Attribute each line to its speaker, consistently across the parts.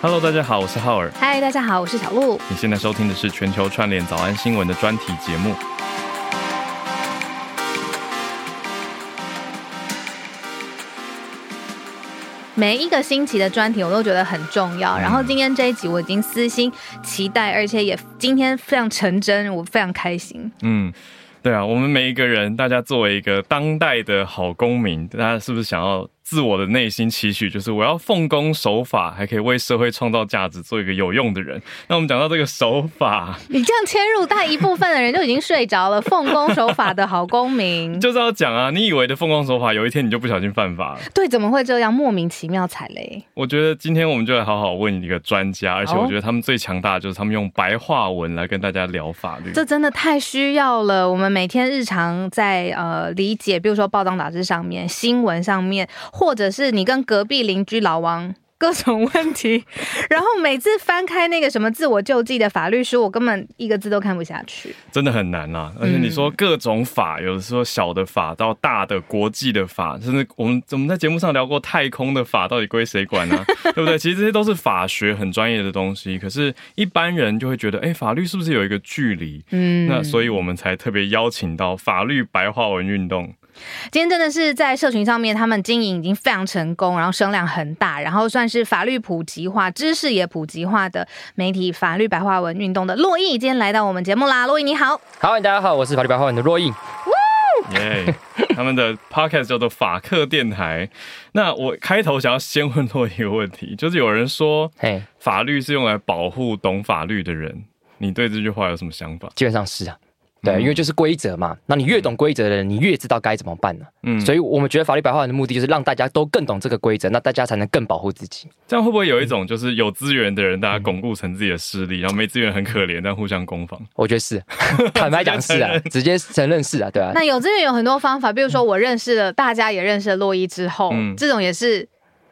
Speaker 1: Hello，大家好，我是浩尔。
Speaker 2: 嗨，大家好，我是小鹿。
Speaker 1: 你现在收听的是全球串联早安新闻的专题节目。
Speaker 2: 每一个星期的专题我都觉得很重要，然后今天这一集我已经私心期待，而且也今天非常成真，我非常开心。
Speaker 1: 嗯，对啊，我们每一个人，大家作为一个当代的好公民，大家是不是想要？自我的内心期许就是我要奉公守法，还可以为社会创造价值，做一个有用的人。那我们讲到这个守法，
Speaker 2: 你这样切入，大一部分的人就已经睡着了。奉公守法的好公民
Speaker 1: 就是要讲啊！你以为的奉公守法，有一天你就不小心犯法了？
Speaker 2: 对，怎么会这样？莫名其妙踩雷。
Speaker 1: 我觉得今天我们就来好好问一个专家，而且我觉得他们最强大的就是他们用白话文来跟大家聊法律。
Speaker 2: 这真的太需要了。我们每天日常在呃理解，比如说报章杂志上面、新闻上面，或者是你跟隔壁邻居老王各种问题，然后每次翻开那个什么自我救济的法律书，我根本一个字都看不下去，
Speaker 1: 真的很难啊！而且你说各种法，有的时候小的法到大的国际的法，甚至我们我们在节目上聊过太空的法到底归谁管呢？对不对？其实这些都是法学很专业的东西，可是一般人就会觉得，哎，法律是不是有一个距离？嗯，那所以我们才特别邀请到法律白话文运动。
Speaker 2: 今天真的是在社群上面，他们经营已经非常成功，然后声量很大，然后算是法律普及化、知识也普及化的媒体——法律白话文运动的洛毅，今天来到我们节目啦。洛毅你好，
Speaker 3: 好，大家好，我是法律白话文的洛毅。
Speaker 1: 耶，他们的 podcast 叫做法客电台。那我开头想要先问洛一个问题，就是有人说，嘿，法律是用来保护懂法律的人，你对这句话有什么想法？
Speaker 3: 基本上是啊。对，因为就是规则嘛，那你越懂规则的人，你越知道该怎么办呢？嗯，所以我们觉得法律白话文的目的就是让大家都更懂这个规则，那大家才能更保护自己。
Speaker 1: 这样会不会有一种就是有资源的人，大家巩固成自己的势力，然后没资源很可怜，但互相攻防？
Speaker 3: 我觉得是，坦白讲是啊，直接承认是啊，对啊。
Speaker 2: 那有资源有很多方法，比如说我认识了，大家也认识了洛伊之后，这种也是，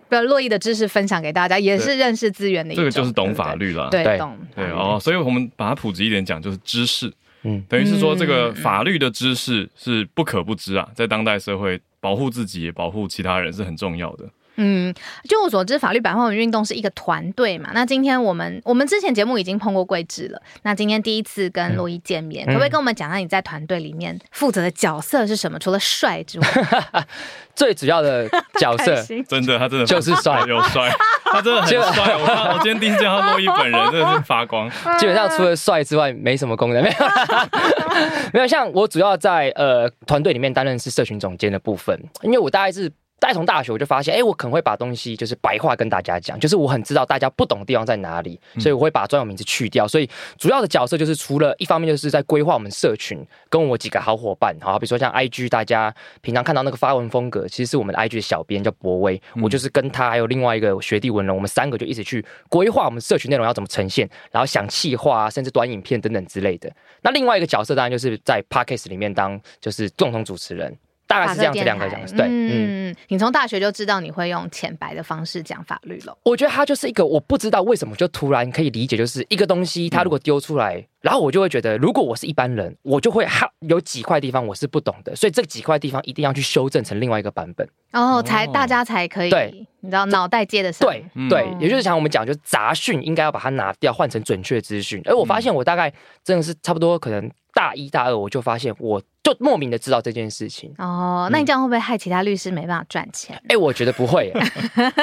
Speaker 2: 比如洛伊的知识分享给大家，也是认识资源的一种。
Speaker 1: 这个就是懂法律了，
Speaker 2: 对，懂
Speaker 1: 对哦。所以我们把它普及一点讲，就是知识。嗯，等于是说，这个法律的知识是不可不知啊，在当代社会，保护自己也保护其他人是很重要的。
Speaker 2: 嗯，就我所知，法律白话文运动是一个团队嘛。那今天我们我们之前节目已经碰过桂枝了，那今天第一次跟洛伊见面，可不可以跟我们讲下你在团队里面负责的角色是什么？除了帅之外，
Speaker 3: 最主要的角色
Speaker 1: 真的他真的
Speaker 3: 就是帅。
Speaker 1: 又帅，他真的很帅。我我今天第一次见到洛伊本人，真的是发光。
Speaker 3: 基本上除了帅之外，没什么功能，没有 没有。像我主要在呃团队里面担任是社群总监的部分，因为我大概是。再从大学我就发现，哎，我可能会把东西就是白话跟大家讲，就是我很知道大家不懂的地方在哪里，所以我会把专有名字去掉。所以主要的角色就是除了一方面就是在规划我们社群，跟我几个好伙伴，好，比如说像 IG，大家平常看到那个发文风格，其实是我们的 IG 的小编叫博威，我就是跟他还有另外一个学弟文人，我们三个就一起去规划我们社群内容要怎么呈现，然后想气化甚至短影片等等之类的。那另外一个角色当然就是在 Podcast 里面当就是共同主持人。大概是这样子两个讲，对，嗯，
Speaker 2: 你从大学就知道你会用浅白的方式讲法律了。
Speaker 3: 我觉得它就是一个我不知道为什么就突然可以理解，就是一个东西，它如果丢出来，然后我就会觉得，如果我是一般人，我就会哈有几块地方我是不懂的，所以这几块地方一定要去修正成另外一个版本，
Speaker 2: 然后才大家才可以，对，你知道脑袋接得上，
Speaker 3: 对对，也就是像我们讲，就是杂讯应该要把它拿掉，换成准确资讯。而我发现我大概真的是差不多可能。大一、大二，我就发现，我就莫名的知道这件事情。
Speaker 2: 哦，那你这样会不会害其他律师没办法赚钱？
Speaker 3: 哎，我觉得不会，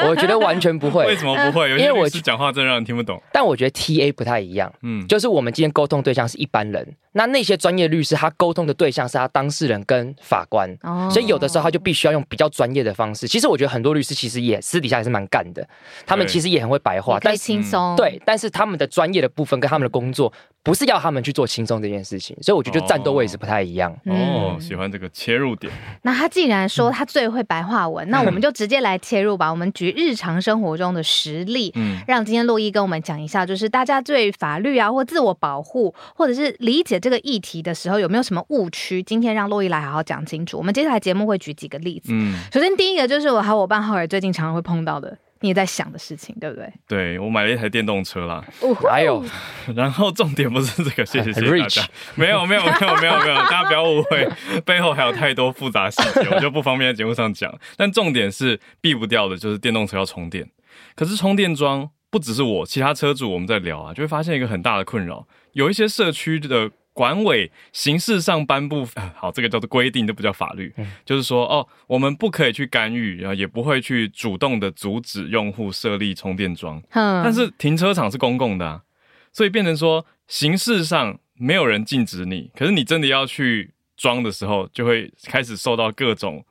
Speaker 3: 我觉得完全不会。
Speaker 1: 为什么不会？因为我是讲话真让人听不懂。
Speaker 3: 但我觉得 T A 不太一样，嗯，就是我们今天沟通对象是一般人。那那些专业律师，他沟通的对象是他当事人跟法官，哦所以有的时候他就必须要用比较专业的方式。其实我觉得很多律师其实也私底下也是蛮干的，他们其实也很会白话，
Speaker 2: 但轻松。
Speaker 3: 对，但是他们的专业的部分跟他们的工作不是要他们去做轻松这件事情，所以我觉得战斗位置不太一样。
Speaker 1: 哦，喜欢这个切入点。
Speaker 2: 那他既然说他最会白话文，那我们就直接来切入吧。我们举日常生活中的实例，嗯，让今天洛伊跟我们讲一下，就是大家对法律啊或自我保护或者是理解这个议题的。时候有没有什么误区？今天让洛伊来好好讲清楚。我们接下来节目会举几个例子。嗯，首先第一个就是我和我伴浩尔最近常常会碰到的，你也在想的事情，对不对？
Speaker 1: 对我买了一台电动车啦。还有，然后重点不是这个，谢谢谢谢大家。没有没有没有没有没有，大家不要误会，背后还有太多复杂细节，我就不方便在节目上讲。但重点是避不掉的，就是电动车要充电。可是充电桩不只是我，其他车主我们在聊啊，就会发现一个很大的困扰，有一些社区的。管委形式上颁布 好，这个叫做规定，都不叫法律。就是说，哦，我们不可以去干预，然后也不会去主动的阻止用户设立充电桩。但是停车场是公共的，所以变成说形式上没有人禁止你，可是你真的要去装的时候，就会开始受到各种。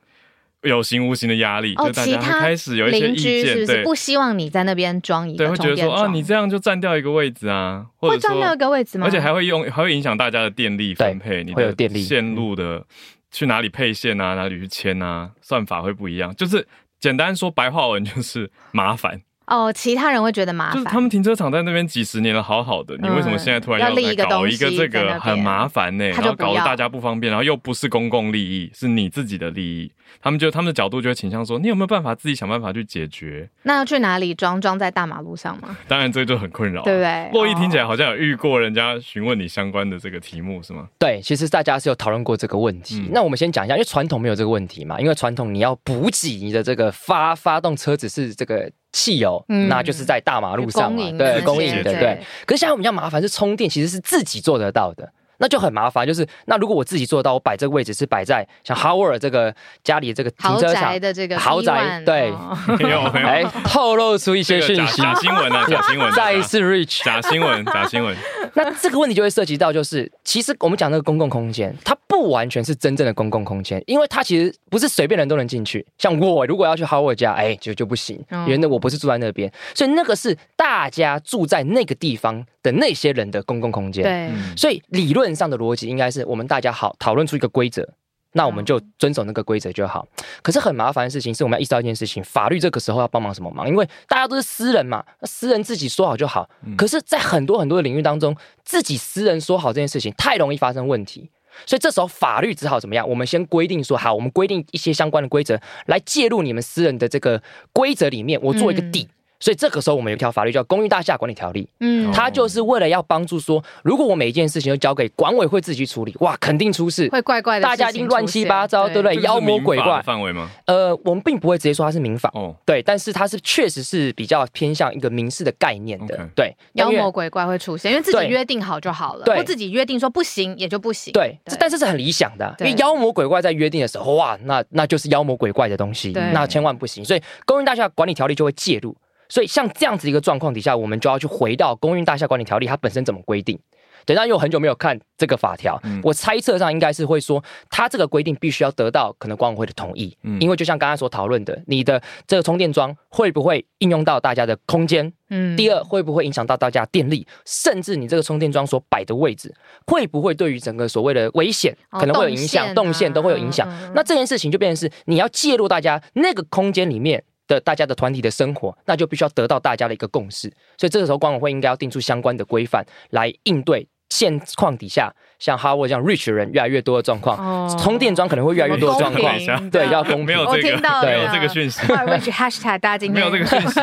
Speaker 1: 有形无形的压力，就大家开始有一些意见，
Speaker 2: 对，不希望你在那边装一个
Speaker 1: 对，会觉得说啊，你这样就占掉一个位置啊，
Speaker 2: 会占掉一个位置吗？
Speaker 1: 而且还会用，还会影响大家的电力分配，你
Speaker 3: 的电力
Speaker 1: 线路的去哪里配线啊，哪里去牵啊，算法会不一样。就是简单说白话文就是麻烦。
Speaker 2: 哦，其他人会觉得麻烦。
Speaker 1: 就是他们停车场在那边几十年了，好好的，你为什么现在突然要
Speaker 2: 立一个
Speaker 1: 搞一个这个很麻烦呢？
Speaker 2: 然
Speaker 1: 后搞得大家不方便，然后又不是公共利益，是你自己的利益。他们就他们的角度就会倾向说，你有没有办法自己想办法去解决？
Speaker 2: 那要去哪里装？装在大马路上吗？
Speaker 1: 当然，这就很困扰，
Speaker 2: 对不对？
Speaker 1: 洛伊听起来好像有遇过人家询问你相关的这个题目，是吗？
Speaker 3: 对，其实大家是有讨论过这个问题。那我们先讲一下，因为传统没有这个问题嘛，因为传统你要补给你的这个发发动车子是这个。汽油，那就是在大马路上嘛，对，供应的，对。可是现在我们比较麻烦是充电，其实是自己做得到的。那就很麻烦，就是那如果我自己做到，我摆这个位置是摆在像 Howard 这个家里这个停车场
Speaker 2: 的这个
Speaker 3: 豪宅，对，
Speaker 1: 没有没有，哎，
Speaker 3: 透露出一些讯息，
Speaker 1: 假新闻啊，假新闻，
Speaker 3: 再一次 Rich，
Speaker 1: 假新闻，假新闻。
Speaker 3: 那这个问题就会涉及到，就是其实我们讲那个公共空间，它不完全是真正的公共空间，因为它其实不是随便人都能进去。像我如果要去 Howard 家，哎，就就不行，因为那我不是住在那边，所以那个是大家住在那个地方的那些人的公共空间。
Speaker 2: 对，
Speaker 3: 所以理论上的逻辑应该是我们大家好讨论出一个规则，那我们就遵守那个规则就好。可是很麻烦的事情是，我们要意识到一件事情：法律这个时候要帮忙什么忙？因为大家都是私人嘛，私人自己说好就好。可是，在很多很多的领域当中，自己私人说好这件事情太容易发生问题，所以这时候法律只好怎么样？我们先规定说好，我们规定一些相关的规则来介入你们私人的这个规则里面，我做一个底。所以这个时候，我们有一条法律叫《公寓大厦管理条例》，嗯，它就是为了要帮助说，如果我每一件事情都交给管委会自己去处理，哇，肯定出事，
Speaker 2: 会怪怪的，
Speaker 3: 大家一定乱七八糟，对。不对？妖魔鬼怪。
Speaker 1: 范围吗？
Speaker 3: 呃，我们并不会直接说它是民法，哦，对，但是它是确实是比较偏向一个民事的概念的，对，
Speaker 2: 妖魔鬼怪会出现，因为自己约定好就好了，或自己约定说不行也就不行，
Speaker 3: 对，但是是很理想的，因为妖魔鬼怪在约定的时候，哇，那那就是妖魔鬼怪的东西，那千万不行，所以《公寓大厦管理条例》就会介入。所以像这样子一个状况底下，我们就要去回到《公寓大厦管理条例》它本身怎么规定。等下，因为我很久没有看这个法条，我猜测上应该是会说，它这个规定必须要得到可能管委会的同意。因为就像刚刚所讨论的，你的这个充电桩会不会应用到大家的空间？嗯。第二，会不会影响到大家电力？甚至你这个充电桩所摆的位置，会不会对于整个所谓的危险可能会有影响？动线都会有影响。那这件事情就变成是你要介入大家那个空间里面。的大家的团体的生活，那就必须要得到大家的一个共识，所以这个时候管委会应该要定出相关的规范来应对现况底下，像哈沃这样 rich 人越来越多的状况，充电桩可能会越来越多的状况，对，要公
Speaker 1: 没有这个，没有这个讯息
Speaker 2: ，rich hashtag 大家今天
Speaker 1: 没有这个讯息，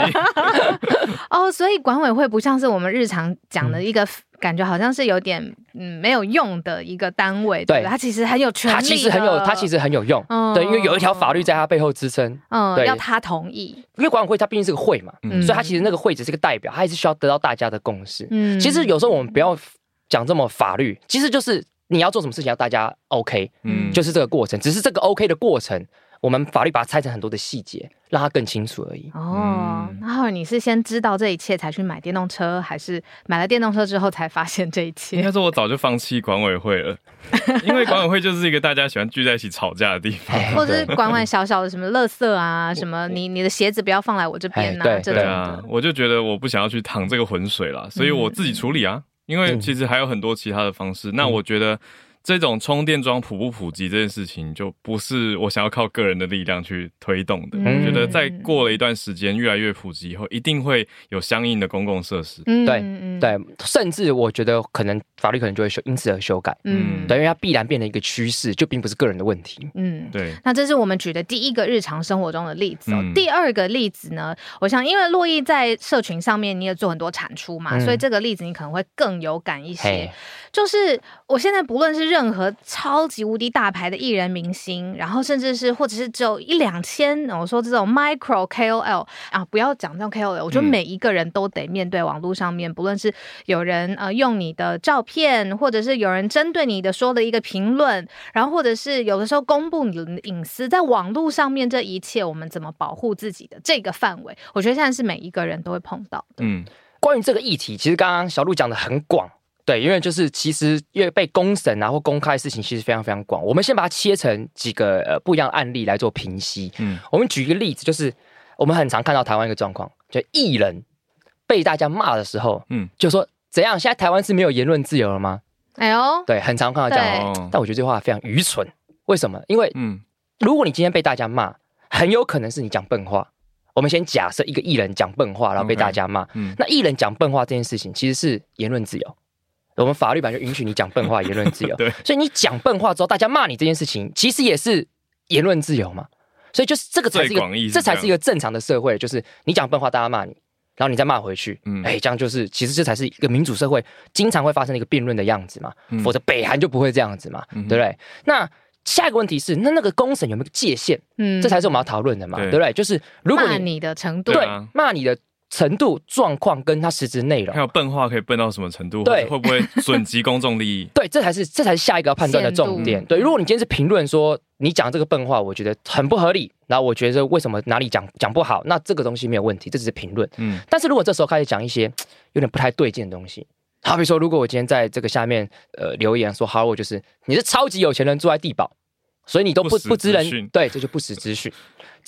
Speaker 2: 哦，所以管委会不像是我们日常讲的一个。感觉好像是有点嗯没有用的一个单位，对，它其实很有权力，它
Speaker 3: 其实很有，它其实很有用，嗯。对，因为有一条法律在它背后支撑，
Speaker 2: 嗯，要他同意，
Speaker 3: 因为管委会它毕竟是个会嘛，嗯。所以它其实那个会只是个代表，它还是需要得到大家的共识。嗯，其实有时候我们不要讲这么法律，其实就是你要做什么事情要大家 OK，嗯，就是这个过程，只是这个 OK 的过程。我们法律把它拆成很多的细节，让它更清楚而已。
Speaker 2: 哦，然后你是先知道这一切才去买电动车，还是买了电动车之后才发现这一切？
Speaker 1: 应该说，我早就放弃管委会了，因为管委会就是一个大家喜欢聚在一起吵架的地方，
Speaker 2: 或者是管管小小的什么垃圾啊，什么你你的鞋子不要放来我这边呐，这种的。
Speaker 1: 我就觉得我不想要去趟这个浑水了，所以我自己处理啊。因为其实还有很多其他的方式。那我觉得。这种充电桩普不普及这件事情，就不是我想要靠个人的力量去推动的。我觉得在过了一段时间，越来越普及以后，一定会有相应的公共设施。
Speaker 3: 对对，甚至我觉得可能法律可能就会修，因此而修改。嗯，等于它必然变成一个趋势，就并不是个人的问题。
Speaker 1: 嗯，对。
Speaker 2: 那这是我们举的第一个日常生活中的例子哦。第二个例子呢，我想因为洛伊在社群上面你也做很多产出嘛，所以这个例子你可能会更有感一些。就是我现在不论是任何超级无敌大牌的艺人明星，然后甚至是或者是只有一两千，我说这种 micro KOL 啊，不要讲这种 KOL，我觉得每一个人都得面对网络上面，不论是有人呃用你的照片，或者是有人针对你的说的一个评论，然后或者是有的时候公布你的隐私，在网络上面这一切，我们怎么保护自己的这个范围，我觉得现在是每一个人都会碰到的。嗯，
Speaker 3: 关于这个议题，其实刚刚小鹿讲的很广。对，因为就是其实因为被公审啊或公开的事情其实非常非常广，我们先把它切成几个呃不一样案例来做评析。嗯，我们举一个例子，就是我们很常看到台湾一个状况，就艺人被大家骂的时候，嗯，就说怎样？现在台湾是没有言论自由了吗？哎呦，对，很常看到这样。但我觉得这话非常愚蠢。为什么？因为嗯，如果你今天被大家骂，很有可能是你讲笨话。我们先假设一个艺人讲笨话，然后被大家骂。嗯，那艺人讲笨话这件事情其实是言论自由。我们法律版就允许你讲笨话，言论自由。
Speaker 1: 对，
Speaker 3: 所以你讲笨话之后，大家骂你这件事情，其实也是言论自由嘛。所以就是这个才是一个，这才是一个正常的社会，就是你讲笨话，大家骂你，然后你再骂回去。嗯，哎，这样就是其实这才是一个民主社会经常会发生的一个辩论的样子嘛。否则北韩就不会这样子嘛，对不对？那下一个问题是，那那个公审有没有界限？嗯，这才是我们要讨论的嘛，对不对？就是如果
Speaker 2: 你的程度，
Speaker 3: 对，骂你的。程度、状况跟他实质内容，
Speaker 1: 还有笨话可以笨到什么程度？对，会不会损及公众利益？
Speaker 3: 对，这才是这才是下一个要判断的重点。对，如果你今天是评论说你讲这个笨话，我觉得很不合理，然后我觉得为什么哪里讲讲不好，那这个东西没有问题，这只是评论。嗯，但是如果这时候开始讲一些 有点不太对劲的东西，好比说，如果我今天在这个下面呃留言说，好，我就是你是超级有钱人住在地堡，所以你都不不知人，对，这就不实资讯。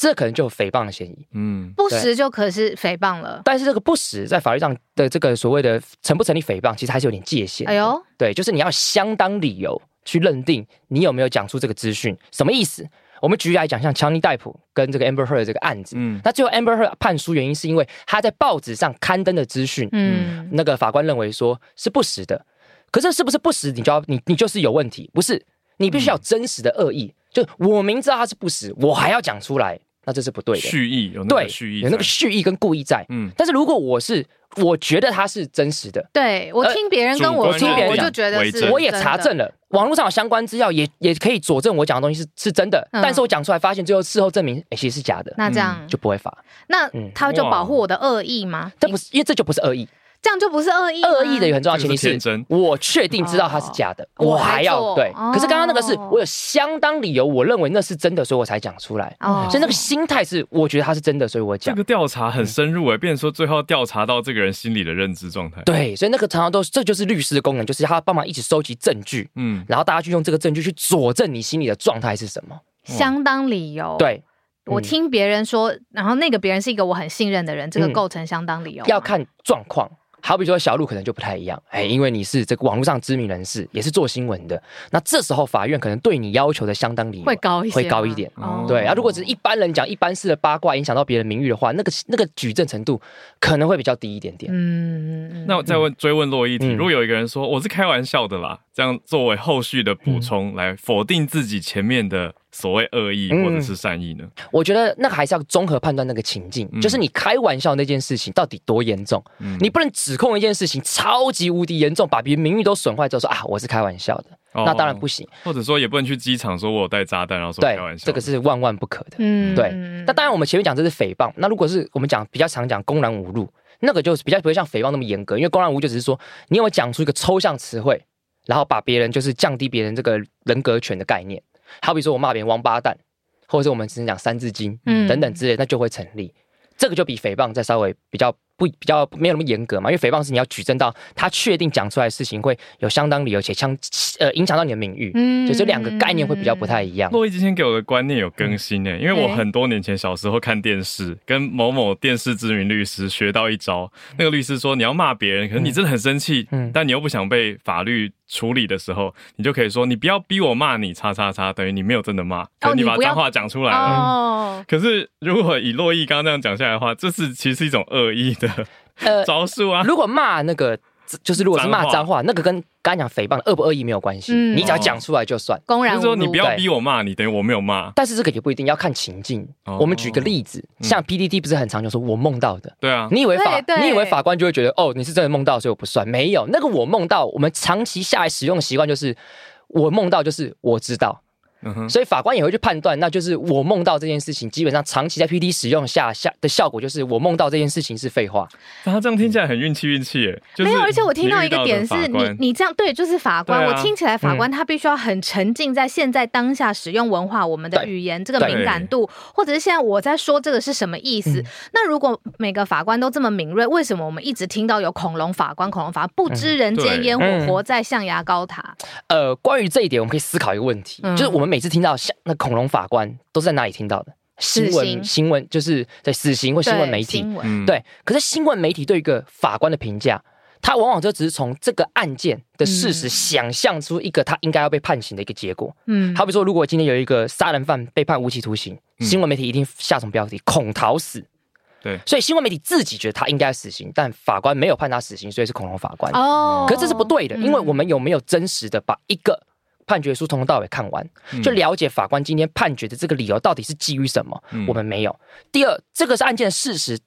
Speaker 3: 这可能就有诽谤的嫌疑，
Speaker 2: 嗯，不实就可是诽谤了。
Speaker 3: 但是这个不实在法律上的这个所谓的成不成立诽谤，其实还是有点界限。哎呦，对，就是你要相当理由去认定你有没有讲出这个资讯，什么意思？我们举例来讲，像强尼戴普跟这个 Amber Heard 这个案子，嗯，那最后 Amber Heard 判输原因是因为他在报纸上刊登的资讯，嗯，那个法官认为说是不实的。可是是不是不实，你就要你你就是有问题？不是，你必须要真实的恶意。就我明知道他是不实，我还要讲出来。那这是不对的，
Speaker 1: 蓄意有那个蓄意，
Speaker 3: 有那个蓄意跟故意在。嗯，但是如果我是我觉得他是真实的，
Speaker 2: 对我听别人跟我听别人就觉得是，
Speaker 3: 我也查证了，网络上有相关资料，也也可以佐证我讲的东西是是真的。但是我讲出来发现，最后事后证明，哎，其实是假的。
Speaker 2: 那这样
Speaker 3: 就不会罚。
Speaker 2: 那他就保护我的恶意吗？
Speaker 3: 这不是，因为这就不是恶意。
Speaker 2: 这样就不是恶意，
Speaker 3: 恶意的一个很重要前提是，我确定知道它是假的，我还要对。可是刚刚那个是我有相当理由，我认为那是真的，所以我才讲出来。所以那个心态是，我觉得它是真的，所以我讲。
Speaker 1: 这个调查很深入诶，变成说最后调查到这个人心里的认知状态。
Speaker 3: 对，所以那个常常都这就是律师的功能，就是他帮忙一起收集证据，嗯，然后大家去用这个证据去佐证你心里的状态是什么。
Speaker 2: 相当理由。
Speaker 3: 对，
Speaker 2: 我听别人说，然后那个别人是一个我很信任的人，这个构成相当理由。
Speaker 3: 要看状况。好比说小鹿可能就不太一样，哎，因为你是这个网络上知名人士，也是做新闻的，那这时候法院可能对你要求的相当理
Speaker 2: 会高一些，
Speaker 3: 会高一点。对啊，如果只是一般人讲一般式的八卦，影响到别人名誉的话，那个那个举证程度可能会比较低一点点。
Speaker 1: 嗯，那我再问追问洛伊题，如果有一个人说我是开玩笑的啦，这样作为后续的补充来否定自己前面的。所谓恶意或者是善意呢？
Speaker 3: 我觉得那个还是要综合判断那个情境，就是你开玩笑那件事情到底多严重。你不能指控一件事情超级无敌严重，把别人名誉都损坏之后说啊，我是开玩笑的，那当然不行。
Speaker 1: 或者说也不能去机场说我有带炸弹，然后说开玩笑，
Speaker 3: 这个是万万不可的。嗯，对。那当然我们前面讲这是诽谤，那如果是我们讲比较常讲公然侮辱，那个就是比较不会像诽谤那么严格，因为公然侮辱就只是说你有讲出一个抽象词汇，然后把别人就是降低别人这个人格权的概念。好比说，我骂别人王八蛋，或者是我们只能讲三字经，嗯，等等之类，那就会成立。这个就比诽谤再稍微比较。不比较没有那么严格嘛？因为诽谤是你要举证到他确定讲出来的事情会有相当理由且相呃影响到你的名誉，嗯，就这两个概念会比较不太一样。
Speaker 1: 洛伊之前给我的观念有更新呢，因为我很多年前小时候看电视，跟某某电视知名律师学到一招。那个律师说，你要骂别人，可是你真的很生气，嗯，但你又不想被法律处理的时候，你就可以说，你不要逼我骂你，叉叉叉，等于你没有真的骂，可你把脏话讲出来了。哦，可是如果以洛伊刚刚这样讲下来的话，这是其实是一种恶意的。呃，招数啊！
Speaker 3: 如果骂那个，就是如果是骂脏话，那个跟刚讲诽谤恶不恶意没有关系，你只要讲出来就算。
Speaker 2: 公然
Speaker 1: 说你不要逼我骂你，等于我没有骂。
Speaker 3: 但是这个也不一定要看情境。我们举个例子，像 PDD 不是很常就说我梦到的，
Speaker 1: 对啊，
Speaker 3: 你以为法你以为法官就会觉得哦你是真的梦到，所以我不算。没有那个我梦到，我们长期下来使用的习惯就是。我梦到就是我知道。所以法官也会去判断，那就是我梦到这件事情，基本上长期在 P D 使用下下的效果，就是我梦到这件事情是废话。
Speaker 1: 他这样听起来很运气运气耶，
Speaker 2: 没有。而且我听到一个点是你你这样对，就是法官，我听起来法官他必须要很沉浸在现在当下使用文化，我们的语言这个敏感度，或者是现在我在说这个是什么意思？那如果每个法官都这么敏锐，为什么我们一直听到有恐龙法官、恐龙法不知人间烟火，活在象牙高塔？
Speaker 3: 呃，关于这一点，我们可以思考一个问题，就是我们每次听到像那。恐龙法官都是在哪里听到的？新闻新闻就是在死刑或新闻媒体。对，可是新闻媒体对一个法官的评价，他往往就只是从这个案件的事实想象出一个他应该要被判刑的一个结果。嗯，好比说，如果今天有一个杀人犯被判无期徒刑，新闻媒体一定下什么标题？恐逃死。
Speaker 1: 对，
Speaker 3: 所以新闻媒体自己觉得他应该死刑，但法官没有判他死刑，所以是恐龙法官。哦，可是这是不对的，因为我们有没有真实的把一个。判决书从头到尾看完，就了解法官今天判决的这个理由到底是基于什么？我们没有。第二，这个是案件的事实。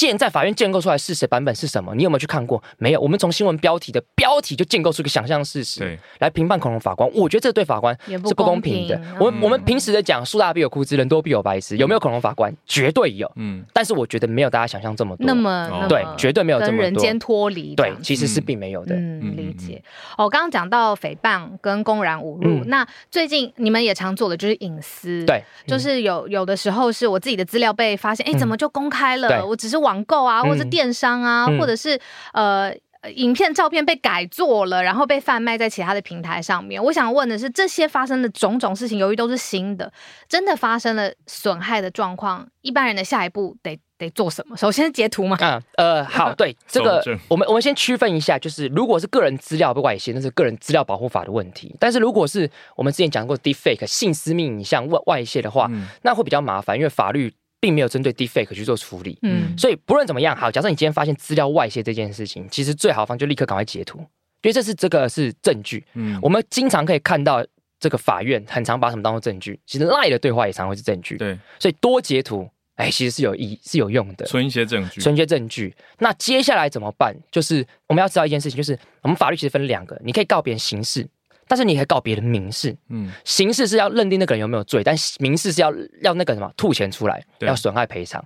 Speaker 3: 建在法院建构出来事实版本是什么？你有没有去看过？没有。我们从新闻标题的标题就建构出一个想象事实，
Speaker 1: 对，
Speaker 3: 来评判恐龙法官。我觉得这对法官是不公平的。我们我们平时的讲树大必有枯枝，人多必有白痴，有没有恐龙法官？绝对有。嗯，但是我觉得没有大家想象这么多。
Speaker 2: 那么
Speaker 3: 对，绝对没有这么多。
Speaker 2: 人间脱离。
Speaker 3: 对，其实是并没有的。
Speaker 2: 嗯，理解。哦，刚刚讲到诽谤跟公然侮辱，那最近你们也常做的就是隐私。
Speaker 3: 对，
Speaker 2: 就是有有的时候是我自己的资料被发现，哎，怎么就公开了？我只是网购啊，或者。电商啊，或者是呃，影片、照片被改做了，然后被贩卖在其他的平台上面。我想问的是，这些发生的种种事情，由于都是新的，真的发生了损害的状况，一般人的下一步得得做什么？首先截图吗？
Speaker 3: 啊，呃，好，对这个，我们我们先区分一下，就是如果是个人资料被外泄，那是个人资料保护法的问题。但是如果是我们之前讲过 deepfake 性私密影像外外泄的话，那会比较麻烦，因为法律。并没有针对 deepfake 去做处理，嗯，所以不论怎么样，好，假设你今天发现资料外泄这件事情，其实最好方就立刻赶快截图，因为这是这个是证据，嗯，我们经常可以看到这个法院很常把什么当做证据，其实赖的对话也常会是证据，
Speaker 1: 对，
Speaker 3: 所以多截图，哎，其实是有意是有用的，
Speaker 1: 存一些证据，
Speaker 3: 存一些证据。那接下来怎么办？就是我们要知道一件事情，就是我们法律其实分两个，你可以告别人刑事。但是你可以告别人民事，嗯，刑事是要认定那个人有没有罪，但民事是要要那个什么吐钱出来，要损害赔偿，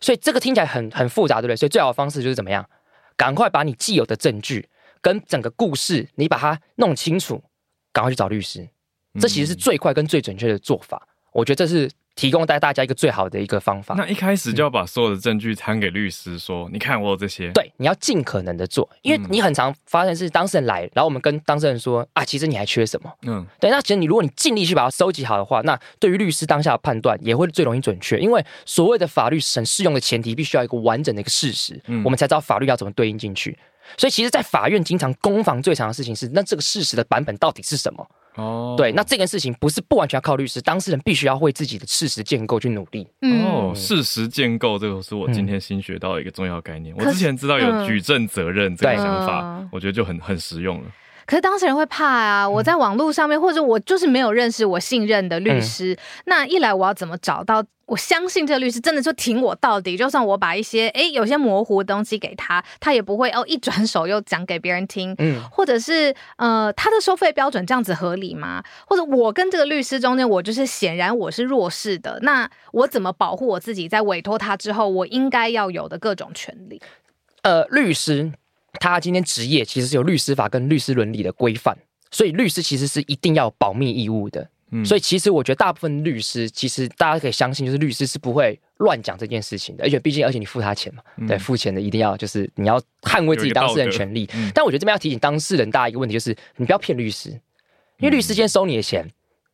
Speaker 3: 所以这个听起来很很复杂，对不对？所以最好的方式就是怎么样，赶快把你既有的证据跟整个故事，你把它弄清楚，赶快去找律师，这其实是最快跟最准确的做法。我觉得这是。提供带大家一个最好的一个方法。
Speaker 1: 那一开始就要把所有的证据摊给律师，说：“你看我有这些。”
Speaker 3: 对，你要尽可能的做，因为你很常发生是当事人来，然后我们跟当事人说：“啊，其实你还缺什么？”嗯，对。那其实你如果你尽力去把它收集好的话，那对于律师当下的判断也会最容易准确。因为所谓的法律审适用的前提，必须要一个完整的一个事实，我们才知道法律要怎么对应进去。所以，其实，在法院经常攻防最长的事情是，那这个事实的版本到底是什么？哦，对，那这件事情不是不完全要靠律师，当事人必须要为自己的事实建构去努力。
Speaker 1: 哦，事实建构这个是我今天新学到的一个重要概念。我之前知道有举证责任这个想法，我觉得就很很实用了。
Speaker 2: 可是当事人会怕啊！我在网络上面，或者我就是没有认识我信任的律师，那一来我要怎么找到？我相信这个律师真的就挺我到底，就算我把一些诶有些模糊的东西给他，他也不会哦一转手又讲给别人听。嗯，或者是呃他的收费标准这样子合理吗？或者我跟这个律师中间，我就是显然我是弱势的，那我怎么保护我自己？在委托他之后，我应该要有的各种权利。
Speaker 3: 呃，律师。他今天职业其实是有律师法跟律师伦理的规范，所以律师其实是一定要保密义务的。嗯，所以其实我觉得大部分律师其实大家可以相信，就是律师是不会乱讲这件事情的。而且毕竟，而且你付他钱嘛，对，付钱的一定要就是你要捍卫自己当事人权利。但我觉得这边要提醒当事人，大家一个问题就是，你不要骗律师，因为律师今天收你的钱。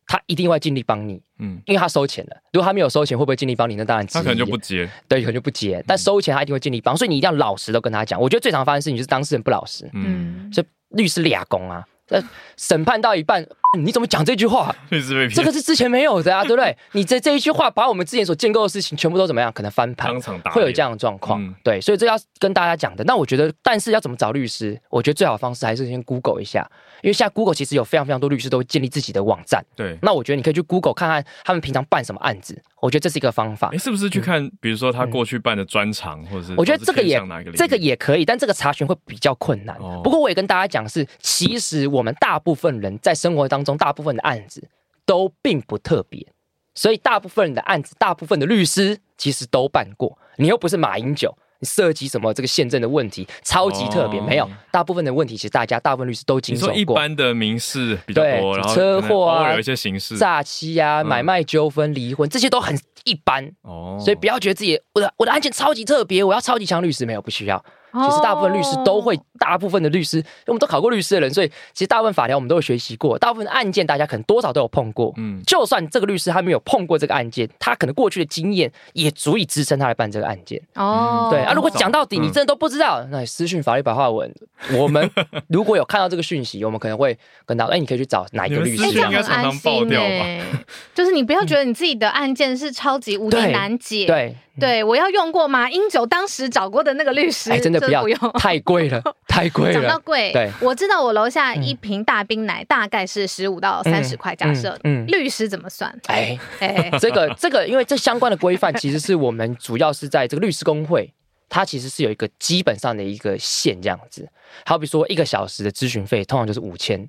Speaker 3: 他一定会尽力帮你，嗯，因为他收钱了。如果他没有收钱，会不会尽力帮你？那当然，
Speaker 1: 他可能就不接，
Speaker 3: 对，可能就不接。但收钱，他一定会尽力帮，所以你一定要老实的跟他讲。我觉得最常发生事情就是当事人不老实，嗯，所以律师俩公啊。那，审判到一半，你怎么讲这句话？这个是之前没有的啊，对不对？你这这一句话，把我们之前所建构的事情全部都怎么样？可能翻盘，会有这样的状况。对，所以这要跟大家讲的。那我觉得，但是要怎么找律师？我觉得最好的方式还是先 Google 一下，因为现在 Google 其实有非常非常多律师都会建立自己的网站。
Speaker 1: 对，
Speaker 3: 那我觉得你可以去 Google 看看他们平常办什么案子。我觉得这是一个方法。
Speaker 1: 你是不是去看，比如说他过去办的专场，或者是？
Speaker 3: 我觉得这个也这个也可以，但这个查询会比较困难。不过我也跟大家讲是，其实我们大部分人在生活当当中大部分的案子都并不特别，所以大部分的案子，大部分的律师其实都办过。你又不是马英九。你涉及什么这个宪政的问题，超级特别没有。大部分的问题其实大家大部分律师都经手过。
Speaker 1: 一般的民事比较多，然后
Speaker 3: 车祸啊，
Speaker 1: 有一些刑事、
Speaker 3: 诈欺啊、买卖纠纷、离婚，这些都很一般。哦，所以不要觉得自己我的我的案件超级特别，我要超级强律师没有，不需要。其实大部分律师都会，大部分的律师，我们都考过律师的人，所以其实大部分法条我们都有学习过，大部分案件大家可能多少都有碰过。嗯，就算这个律师他没有碰过这个案件，他可能过去的经验也足以支撑他来办这个案件。哦，对啊，如果讲到底你真的都不知道，那私讯法律白话文，我们 如果有看到这个讯息，我们可能会跟他，哎，你可以去找哪一个律师，
Speaker 1: 应该常常爆掉吧？
Speaker 2: 就是你不要觉得你自己的案件是超级无敌难解，
Speaker 3: 对。
Speaker 2: 对，我要用过吗？英九当时找过的那个律师，
Speaker 3: 哎，真的不要，太贵了，太贵了。
Speaker 2: 讲到贵，
Speaker 3: 对，
Speaker 2: 我知道我楼下一瓶大冰奶大概是十五到三十块，假设，嗯，律师怎么算？
Speaker 3: 哎哎，这个这个，因为这相关的规范，其实是我们主要是在这个律师工会，它其实是有一个基本上的一个线这样子。好比说一个小时的咨询费，通常就是五千。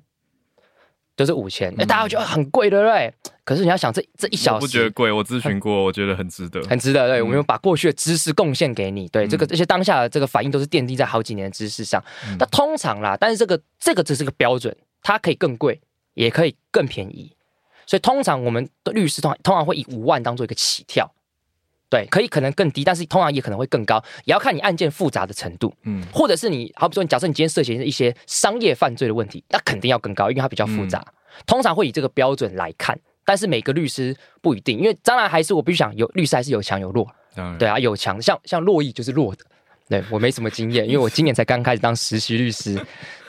Speaker 3: 都是五千，哎，大家觉得很贵，对不对？可是你要想，这这一小时，
Speaker 1: 不觉得贵？我咨询过，我觉得很值得，
Speaker 3: 很值得。对，我们把过去的知识贡献给你，对这个这些当下的这个反应都是奠定在好几年的知识上。那通常啦，但是这个这个只是个标准，它可以更贵，也可以更便宜。所以通常我们的律师通通常会以五万当做一个起跳。对，可以可能更低，但是通常也可能会更高，也要看你案件复杂的程度，嗯，或者是你，好比说，你假设你今天涉嫌一些商业犯罪的问题，那肯定要更高，因为它比较复杂，通常会以这个标准来看，但是每个律师不一定，因为当然还是我必须想，有律师还是有强有弱，对啊，有强像像洛毅就是弱的，对我没什么经验，因为我今年才刚开始当实习律师，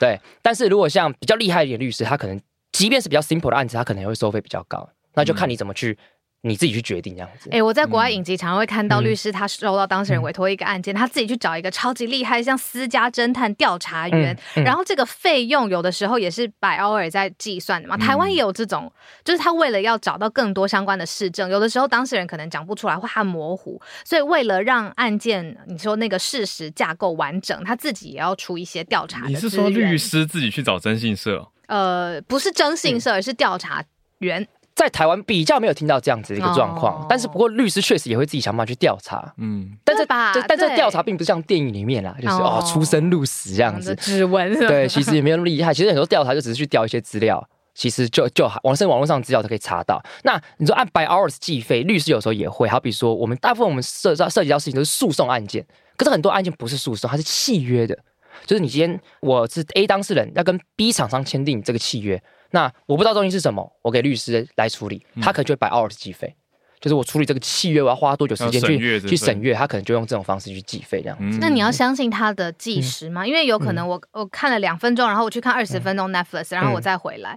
Speaker 3: 对，但是如果像比较厉害一点律师，他可能即便是比较 simple 的案子，他可能也会收费比较高，那就看你怎么去。你自己去决定这样子。
Speaker 2: 哎，我在国外影集常常会看到律师，他收到当事人委托一个案件，他自己去找一个超级厉害，像私家侦探调查员，然后这个费用有的时候也是百欧尔在计算的嘛。台湾也有这种，就是他为了要找到更多相关的事证，有的时候当事人可能讲不出来，或他模糊，所以为了让案件你说那个事实架构完整，他自己也要出一些调查。
Speaker 1: 你是说律师自己去找征信社？
Speaker 2: 呃，不是征信社，而是调查员。
Speaker 3: 在台湾比较没有听到这样子的一个状况，但是不过律师确实也会自己想办法去调查，嗯，但是
Speaker 2: 吧，
Speaker 3: 但这调查并不是像电影里面啦，就是哦。出生入死这样子，
Speaker 2: 指纹。
Speaker 3: 对，其实也没有那么厉害，其实很多调查就只是去调一些资料，其实就就网上网络上资料都可以查到。那你说按 by hours 计费，律师有时候也会，好比说我们大部分我们涉到涉及到事情都是诉讼案件，可是很多案件不是诉讼，它是契约的，就是你今天我是 A 当事人要跟 B 厂商签订这个契约。那我不知道东西是什么，我给律师来处理，他可能就会摆 hours 计费，就是我处理这个契约，我要花多久时间去去审阅，他可能就用这种方式去计费这样子。
Speaker 2: 那你要相信他的计时吗？因为有可能我我看了两分钟，然后我去看二十分钟 Netflix，然后我再回来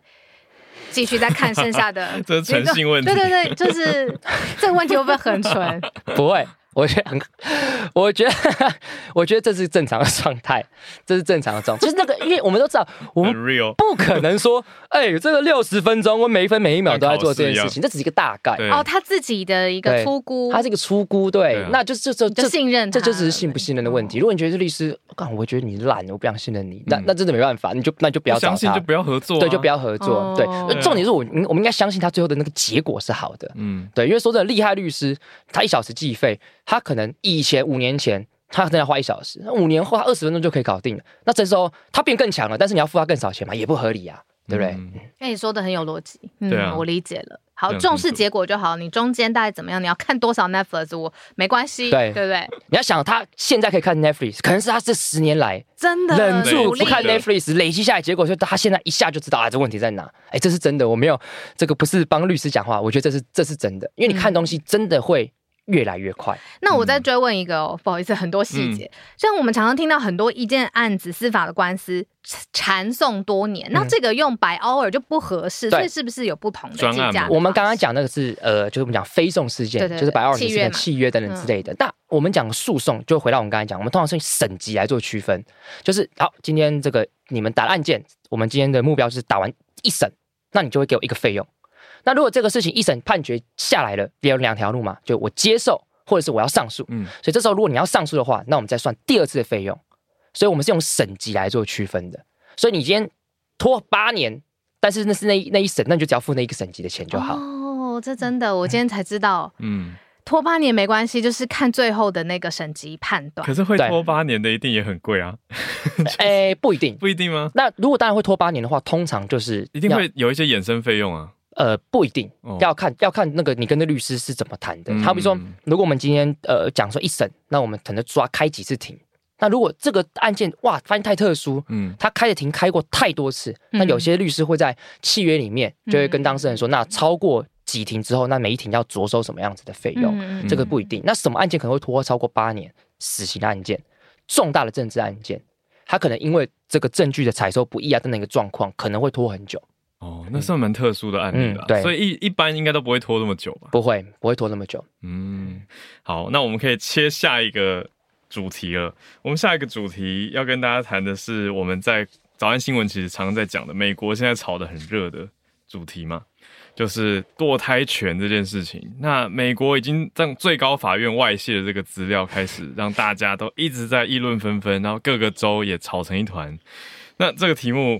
Speaker 2: 继续再看剩下的。
Speaker 1: 这是诚信问题。
Speaker 2: 对对对，就是这个问题会不会很纯？
Speaker 3: 不会。我觉得很，我觉得，我觉得这是正常的状态，这是正常的状态。就是那个，因为我们都知道，我们不可能说，哎，这个六十分钟，我每一分每一秒都在做这件事情，这只是一个大概。
Speaker 2: 哦，他自己的一个粗估，
Speaker 3: 他是一个粗估，对，那就这这
Speaker 2: 这信任，
Speaker 3: 这就只是信不信任的问题。如果你觉得是律师，干，我觉得你懒，我不想信任你，那那真的没办法，你就那就不要
Speaker 1: 相信，就不要合作，
Speaker 3: 对，就不要合作。对，重点是我，我们应该相信他最后的那个结果是好的。嗯，对，因为说真的，厉害律师，他一小时计费。他可能以前五年前，他可能要花一小时，那五年后他二十分钟就可以搞定了。那这时候他变更强了，但是你要付他更少钱嘛，也不合理啊，对不对？
Speaker 2: 那你说的很有逻辑，
Speaker 1: 嗯啊，
Speaker 2: 我理解了。好，重视结果就好。你中间大概怎么样？你要看多少 Netflix，我没关系，对对不对？
Speaker 3: 你要想他现在可以看 Netflix，可能是他这十年来
Speaker 2: 真的
Speaker 3: 忍住不看 Netflix，累积下来结果，就他现在一下就知道啊，这问题在哪？哎，这是真的，我没有这个不是帮律师讲话，我觉得这是这是真的，因为你看东西真的会。越来越快。
Speaker 2: 那我再追问一个哦，不好意思，很多细节。像我们常常听到很多一件案子司法的官司缠讼多年，那这个用白 hour 就不合适，所以是不是有不同的计价？
Speaker 3: 我们刚刚讲那个是呃，就是我们讲非讼事件，就是白 hour 事件、契约等等之类的。那我们讲诉讼，就回到我们刚才讲，我们通常是省级来做区分，就是好，今天这个你们打案件，我们今天的目标是打完一审，那你就会给我一个费用。那如果这个事情一审判决下来了，也有两条路嘛，就我接受，或者是我要上诉。嗯，所以这时候如果你要上诉的话，那我们再算第二次的费用。所以我们是用省级来做区分的。所以你今天拖八年但是那是那那一审，那你就只要付那一个省级的钱就好。
Speaker 2: 哦，这真的，我今天才知道。嗯。拖八年没关系，就是看最后的那个省级判断。
Speaker 1: 可是会拖八年的一定也很贵啊。
Speaker 3: 哎，不一定，
Speaker 1: 不一定吗？
Speaker 3: 那如果当然会拖八年的话，通常就是
Speaker 1: 一定会有一些衍生费用啊。
Speaker 3: 呃，不一定，要看要看那个你跟那律师是怎么谈的。好比说，如果我们今天呃讲说一审，那我们可能抓开几次庭。那如果这个案件哇发现太特殊，嗯，他开的庭开过太多次，那有些律师会在契约里面就会跟当事人说，那超过。几庭之后，那每一庭要着收什么样子的费用？这个不一定。那什么案件可能会拖超过八年？死刑案件、重大的政治案件，他可能因为这个证据的采收不易啊等等一个状况，可能会拖很久。
Speaker 1: 哦，那算蛮特殊的案例了。对，所以一一般应该都不会拖那么久吧？
Speaker 3: 不会，不会拖那么久。
Speaker 1: 嗯，好，那我们可以切下一个主题了。我们下一个主题要跟大家谈的是我们在早安新闻其实常常在讲的，美国现在炒的很热的主题嘛。就是堕胎权这件事情，那美国已经在最高法院外泄的这个资料，开始让大家都一直在议论纷纷，然后各个州也吵成一团。那这个题目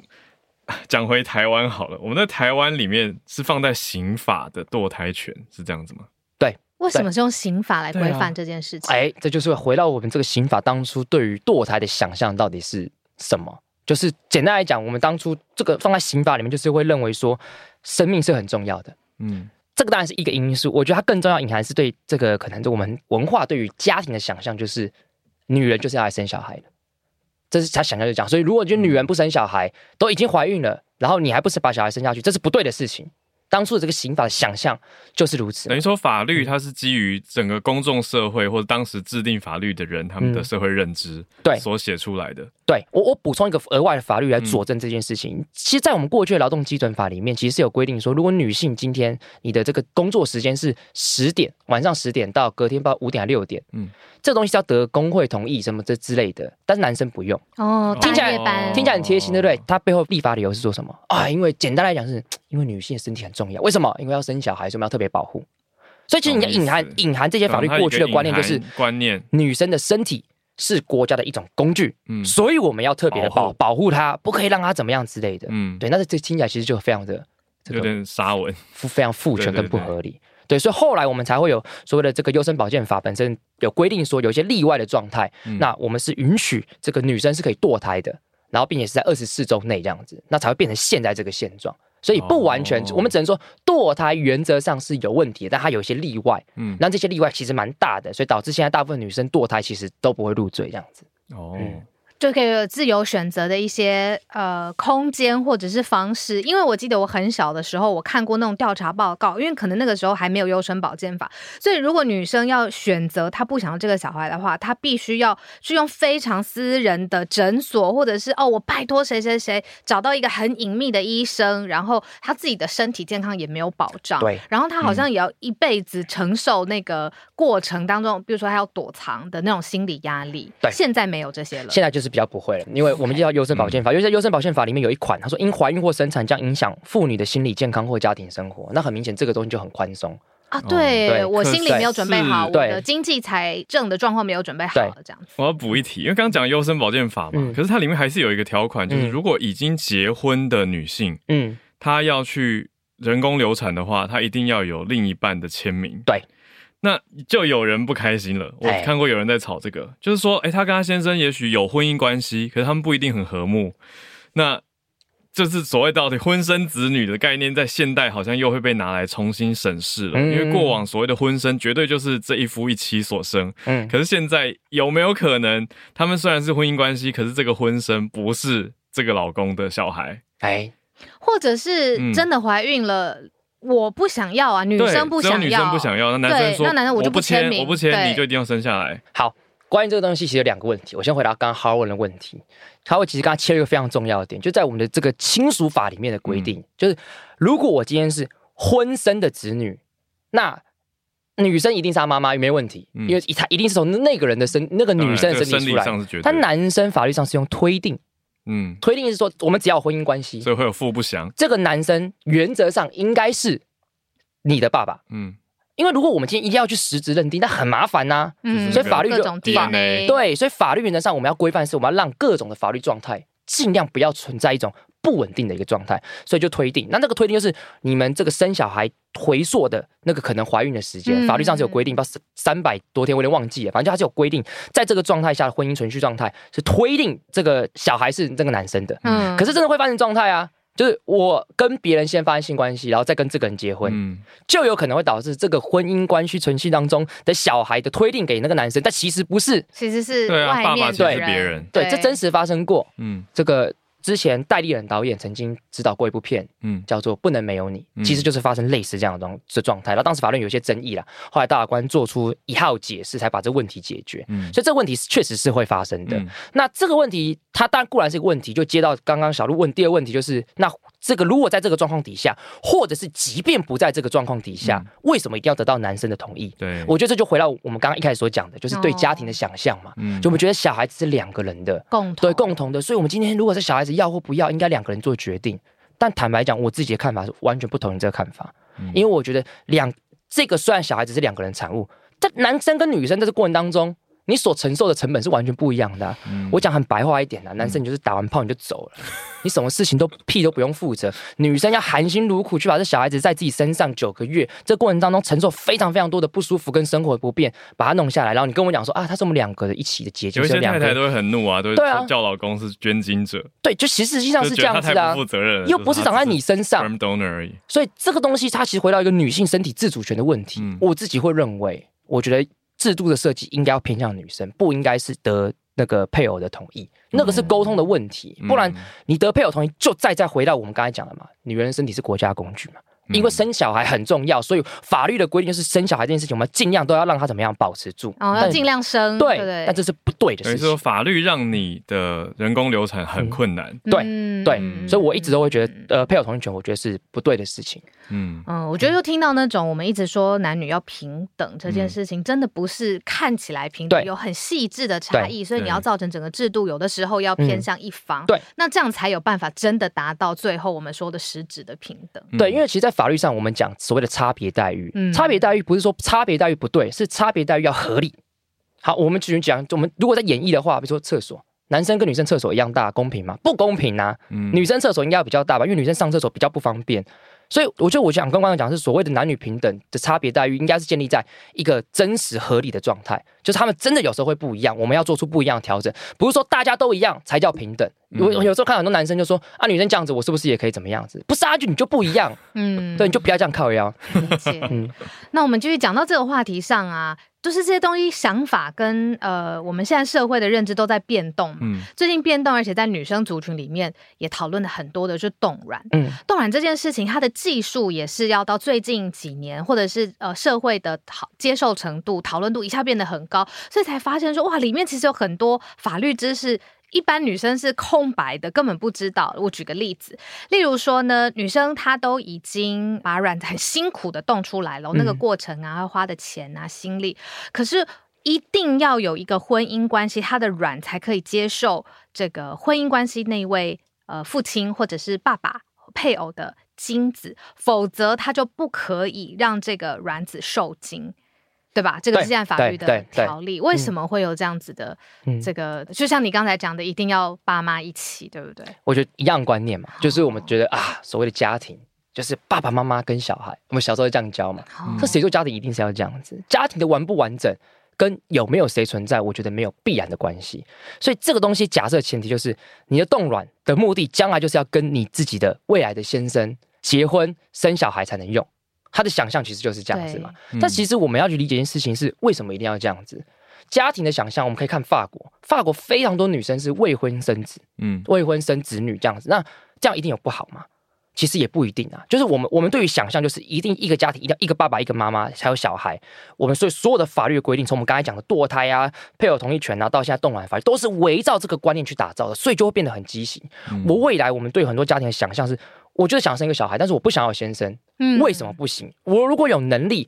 Speaker 1: 讲回台湾好了，我们在台湾里面是放在刑法的堕胎权是这样子吗？
Speaker 3: 对，
Speaker 2: 为什么是用刑法来规范这件事情？
Speaker 3: 哎，这就是回到我们这个刑法当初对于堕胎的想象到底是什么？就是简单来讲，我们当初这个放在刑法里面，就是会认为说。生命是很重要的，嗯，这个当然是一个因素。我觉得它更重要隐含是对这个可能就我们文化对于家庭的想象，就是女人就是要来生小孩的，这是他想象就讲。所以如果就女人不生小孩，都已经怀孕了，然后你还不是把小孩生下去，这是不对的事情。当初的这个刑法的想象就是如此，
Speaker 1: 等于说法律它是基于整个公众社会或者当时制定法律的人他们的社会认知
Speaker 3: 对
Speaker 1: 所写出来的。
Speaker 3: 对我我补充一个额外的法律来佐证这件事情。其实，在我们过去的劳动基准法里面，其实是有规定说，如果女性今天你的这个工作时间是十点晚上十点到隔天到五点六点，嗯，这东西是要得工会同意什么这之类的，但是男生不用
Speaker 2: 哦，
Speaker 3: 听起来听起来很贴心，对不对？他背后立法理由是做什么啊？因为简单来讲是。因为女性的身体很重要，为什么？因为要生小孩，所以我们要特别保护。所以其实你要隐含隐含这些法律过去的观念，就是
Speaker 1: 观念
Speaker 3: 女生的身体是国家的一种工具，嗯，所以我们要特别的保保护她，不可以让她怎么样之类的，嗯，对。那这听起来其实就非常的
Speaker 1: 有点沙文，
Speaker 3: 非常父权跟不合理。对，所以后来我们才会有所谓的这个优生保健法本身有规定说，有一些例外的状态，那我们是允许这个女生是可以堕胎的，然后并且是在二十四周内这样子，那才会变成现在这个现状。所以不完全，我们只能说堕胎原则上是有问题，但它有一些例外。嗯，那这些例外其实蛮大的，所以导致现在大部分女生堕胎其实都不会入罪这样子。哦。
Speaker 2: 就可以有自由选择的一些呃空间或者是方式，因为我记得我很小的时候，我看过那种调查报告，因为可能那个时候还没有优生保健法，所以如果女生要选择她不想要这个小孩的话，她必须要去用非常私人的诊所，或者是哦我拜托谁谁谁找到一个很隐秘的医生，然后她自己的身体健康也没有保障，
Speaker 3: 对，
Speaker 2: 然后她好像也要一辈子承受那个过程当中，比如说她要躲藏的那种心理压力，
Speaker 3: 对，
Speaker 2: 现在没有这些了，
Speaker 3: 现在就是。比较不会了，因为我们叫优生保健法，因为在优生保健法里面有一款，他说因怀孕或生产将影响妇女的心理健康或家庭生活，那很明显这个东西就很宽松
Speaker 2: 啊。对我心里没有准备好，我的经济财政的状况没有准备好，这样子。
Speaker 1: 我要补一题，因为刚刚讲优生保健法嘛，可是它里面还是有一个条款，就是如果已经结婚的女性，嗯，她要去人工流产的话，她一定要有另一半的签名。
Speaker 3: 对。
Speaker 1: 那就有人不开心了。我看过有人在吵这个，就是说，哎，他跟他先生也许有婚姻关系，可是他们不一定很和睦。那这是所谓到底婚生子女的概念，在现代好像又会被拿来重新审视了。因为过往所谓的婚生，绝对就是这一夫一妻所生。嗯，可是现在有没有可能，他们虽然是婚姻关系，可是这个婚生不是这个老公的小孩？哎，
Speaker 2: 或者是真的怀孕了？我不想要啊，女生不想要，
Speaker 1: 女生不想要，那男生说，
Speaker 2: 那男生我就
Speaker 1: 不
Speaker 2: 签名，
Speaker 1: 我不签，你就一定要生下来。
Speaker 3: 好，关于这个东西，其实有两个问题，我先回答刚刚 h a r 问的问题。他会其实刚刚切了一个非常重要的点，就在我们的这个亲属法里面的规定，就是如果我今天是婚生的子女，那女生一定是他妈妈，没问题，因为他一定是从那个人的身，那个女生的身体出来。他男生法律上是用推定，嗯，推定是说我们只要婚姻关系，
Speaker 1: 所以会有父不详。
Speaker 3: 这个男生原则上应该是。你的爸爸，嗯，因为如果我们今天一定要去实质认定，那很麻烦呐，嗯，所以法律
Speaker 2: 就法
Speaker 3: 对，所以法律原则上我们要规范是，我们要让各种的法律状态尽量不要存在一种不稳定的一个状态，所以就推定。那这个推定就是你们这个生小孩回溯的那个可能怀孕的时间，法律上是有规定，不知道三百多天，我有点忘记了，反正就它是有规定，在这个状态下的婚姻存续状态是推定这个小孩是这个男生的。嗯，可是真的会发生状态啊。就是我跟别人先发生性关系，然后再跟这个人结婚，就有可能会导致这个婚姻关系存续当中的小孩的推定给那个男生，但其实不是，
Speaker 2: 其实是
Speaker 1: 对啊，爸爸
Speaker 2: 对
Speaker 1: 别人，
Speaker 3: 对，这真实发生过，嗯，这个。之前戴立忍导演曾经指导过一部片，嗯，叫做《不能没有你》，其实就是发生类似这样的状这状态。然后当时法律有些争议了，后来大法官做出一号解释，才把这问题解决。嗯，所以这个问题确实是会发生的。那这个问题，它当然固然是一个问题，就接到刚刚小鹿问第二个问题，就是那这个如果在这个状况底下，或者是即便不在这个状况底下，为什么一定要得到男生的同意？
Speaker 1: 对，
Speaker 3: 我觉得这就回到我们刚刚一开始所讲的，就是对家庭的想象嘛。嗯，就我们觉得小孩子是两个人的
Speaker 2: 共同，
Speaker 3: 对共同的，所以我们今天如果是小孩子要或不要，应该两。两个人做决定，但坦白讲，我自己的看法是完全不同于这个看法，因为我觉得两这个虽然小孩子是两个人产物，但男生跟女生在这过程当中。你所承受的成本是完全不一样的。我讲很白话一点的，男生你就是打完炮你就走了，你什么事情都屁都不用负责。女生要含辛茹苦去把这小孩子在自己身上九个月，这过程当中承受非常非常多的不舒服跟生活不便，把它弄下来。然后你跟我讲说啊，他是我们两个的一起的结晶。
Speaker 1: 有些太太都会很怒啊，都会叫老公是捐精者。
Speaker 3: 对，就其实实际上是这样子
Speaker 1: 啊，负责任
Speaker 3: 又不是长在你身上。所以这个东西它其实回到一个女性身体自主权的问题。我自己会认为，我觉得。制度的设计应该要偏向女生，不应该是得那个配偶的同意，那个是沟通的问题。不然你得配偶同意，就再再回到我们刚才讲的嘛，女人身体是国家工具嘛。因为生小孩很重要，所以法律的规定就是生小孩这件事情，我们尽量都要让他怎么样保持住。
Speaker 2: 哦，要尽量生。
Speaker 3: 对，但这是不对的事情。
Speaker 1: 所以说，法律让你的人工流产很困难。
Speaker 3: 对对，所以我一直都会觉得，呃，配偶同意权，我觉得是不对的事情。
Speaker 2: 嗯嗯，我觉得就听到那种我们一直说男女要平等这件事情，真的不是看起来平等，有很细致的差异，所以你要造成整个制度有的时候要偏向一方。
Speaker 3: 对，
Speaker 2: 那这样才有办法真的达到最后我们说的实质的平等。
Speaker 3: 对，因为其实，在法律上，我们讲所谓的差别待遇，差别待遇不是说差别待遇不对，是差别待遇要合理。好，我们继续讲，我们如果在演绎的话，比如说厕所，男生跟女生厕所一样大，公平吗？不公平啊！女生厕所应该要比较大吧，因为女生上厕所比较不方便。所以，我觉得我想跟观众讲，是所谓的男女平等的差别待遇，应该是建立在一个真实合理的状态，就是他们真的有时候会不一样，我们要做出不一样的调整，不是说大家都一样才叫平等。我有时候看很多男生就说啊，女生这样子，我是不是也可以怎么样子？不是啊，就你就不一样，嗯，对，你就不要这样靠腰。
Speaker 2: 嗯，那我们继续讲到这个话题上啊。就是这些东西想法跟呃我们现在社会的认知都在变动嗯，最近变动，而且在女生族群里面也讨论了很多的，就是冻卵。嗯，冻卵这件事情，它的技术也是要到最近几年，或者是呃社会的讨接受程度、讨论度一下变得很高，所以才发现说哇，里面其实有很多法律知识。一般女生是空白的，根本不知道。我举个例子，例如说呢，女生她都已经把卵很辛苦的冻出来了，那个过程啊，要花的钱啊、心力，可是一定要有一个婚姻关系，她的卵才可以接受这个婚姻关系那位呃父亲或者是爸爸配偶的精子，否则他就不可以让这个卵子受精。对吧？这个是现在法律的条例，为什么会有这样子的这个？就像你刚才讲的，一定要爸妈一起，对不对？
Speaker 3: 我觉得一样观念嘛，就是我们觉得啊，所谓的家庭就是爸爸妈妈跟小孩，我们小时候这样教嘛。这谁说家庭一定是要这样子？家庭的完不完整跟有没有谁存在，我觉得没有必然的关系。所以这个东西假设前提就是你的冻卵的目的，将来就是要跟你自己的未来的先生结婚生小孩才能用。他的想象其实就是这样子嘛，但其实我们要去理解一件事情是为什么一定要这样子。家庭的想象，我们可以看法国，法国非常多女生是未婚生子，嗯，未婚生子女这样子，那这样一定有不好吗？其实也不一定啊。就是我们我们对于想象，就是一定一个家庭一定要一个爸爸一个妈妈才有小孩。我们所以所有的法律的规定，从我们刚才讲的堕胎啊、配偶同意权啊，到现在动卵法律，都是围绕这个观念去打造的，所以就会变得很畸形。我未来我们对很多家庭的想象是。我就是想生一个小孩，但是我不想要先生，为什么不行？我如果有能力，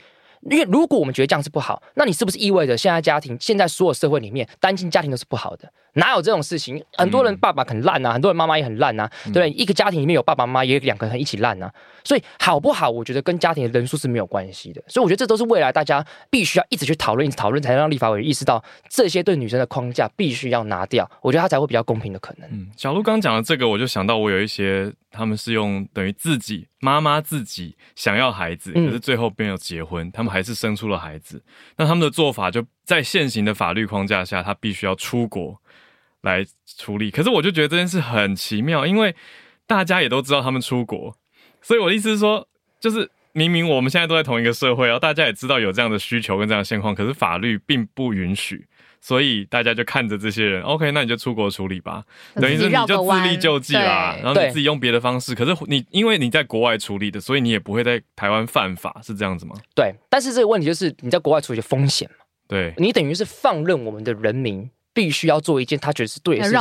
Speaker 3: 因为如果我们觉得这样是不好，那你是不是意味着现在家庭、现在所有社会里面单亲家庭都是不好的？哪有这种事情？很多人爸爸很烂啊，很多人妈妈也很烂啊，对不对？一个家庭里面有爸爸妈妈，也有两个人一起烂啊。所以好不好？我觉得跟家庭的人数是没有关系的。所以我觉得这都是未来大家必须要一直去讨论、一直讨论，才能让立法委员意识到这些对女生的框架必须要拿掉。我觉得他才会比较公平的可能。
Speaker 1: 嗯，小鹿刚讲的这个，我就想到我有一些他们是用等于自己妈妈自己想要孩子，可是最后没有结婚，他们还是生出了孩子。那他们的做法就在现行的法律框架下，他必须要出国来处理。可是我就觉得这件事很奇妙，因为大家也都知道他们出国。所以我的意思是说，就是明明我们现在都在同一个社会，然后大家也知道有这样的需求跟这样的现况，可是法律并不允许，所以大家就看着这些人，OK，那你就出国处理吧，等于是你就自力救济啦，然后你自己用别的方式。可是你因为你在国外处理的，所以你也不会在台湾犯法，是这样子吗？
Speaker 3: 对，但是这个问题就是你在国外处理的风险嘛，
Speaker 1: 对
Speaker 3: 你等于是放任我们的人民。必须要做一件他觉得是对的事情，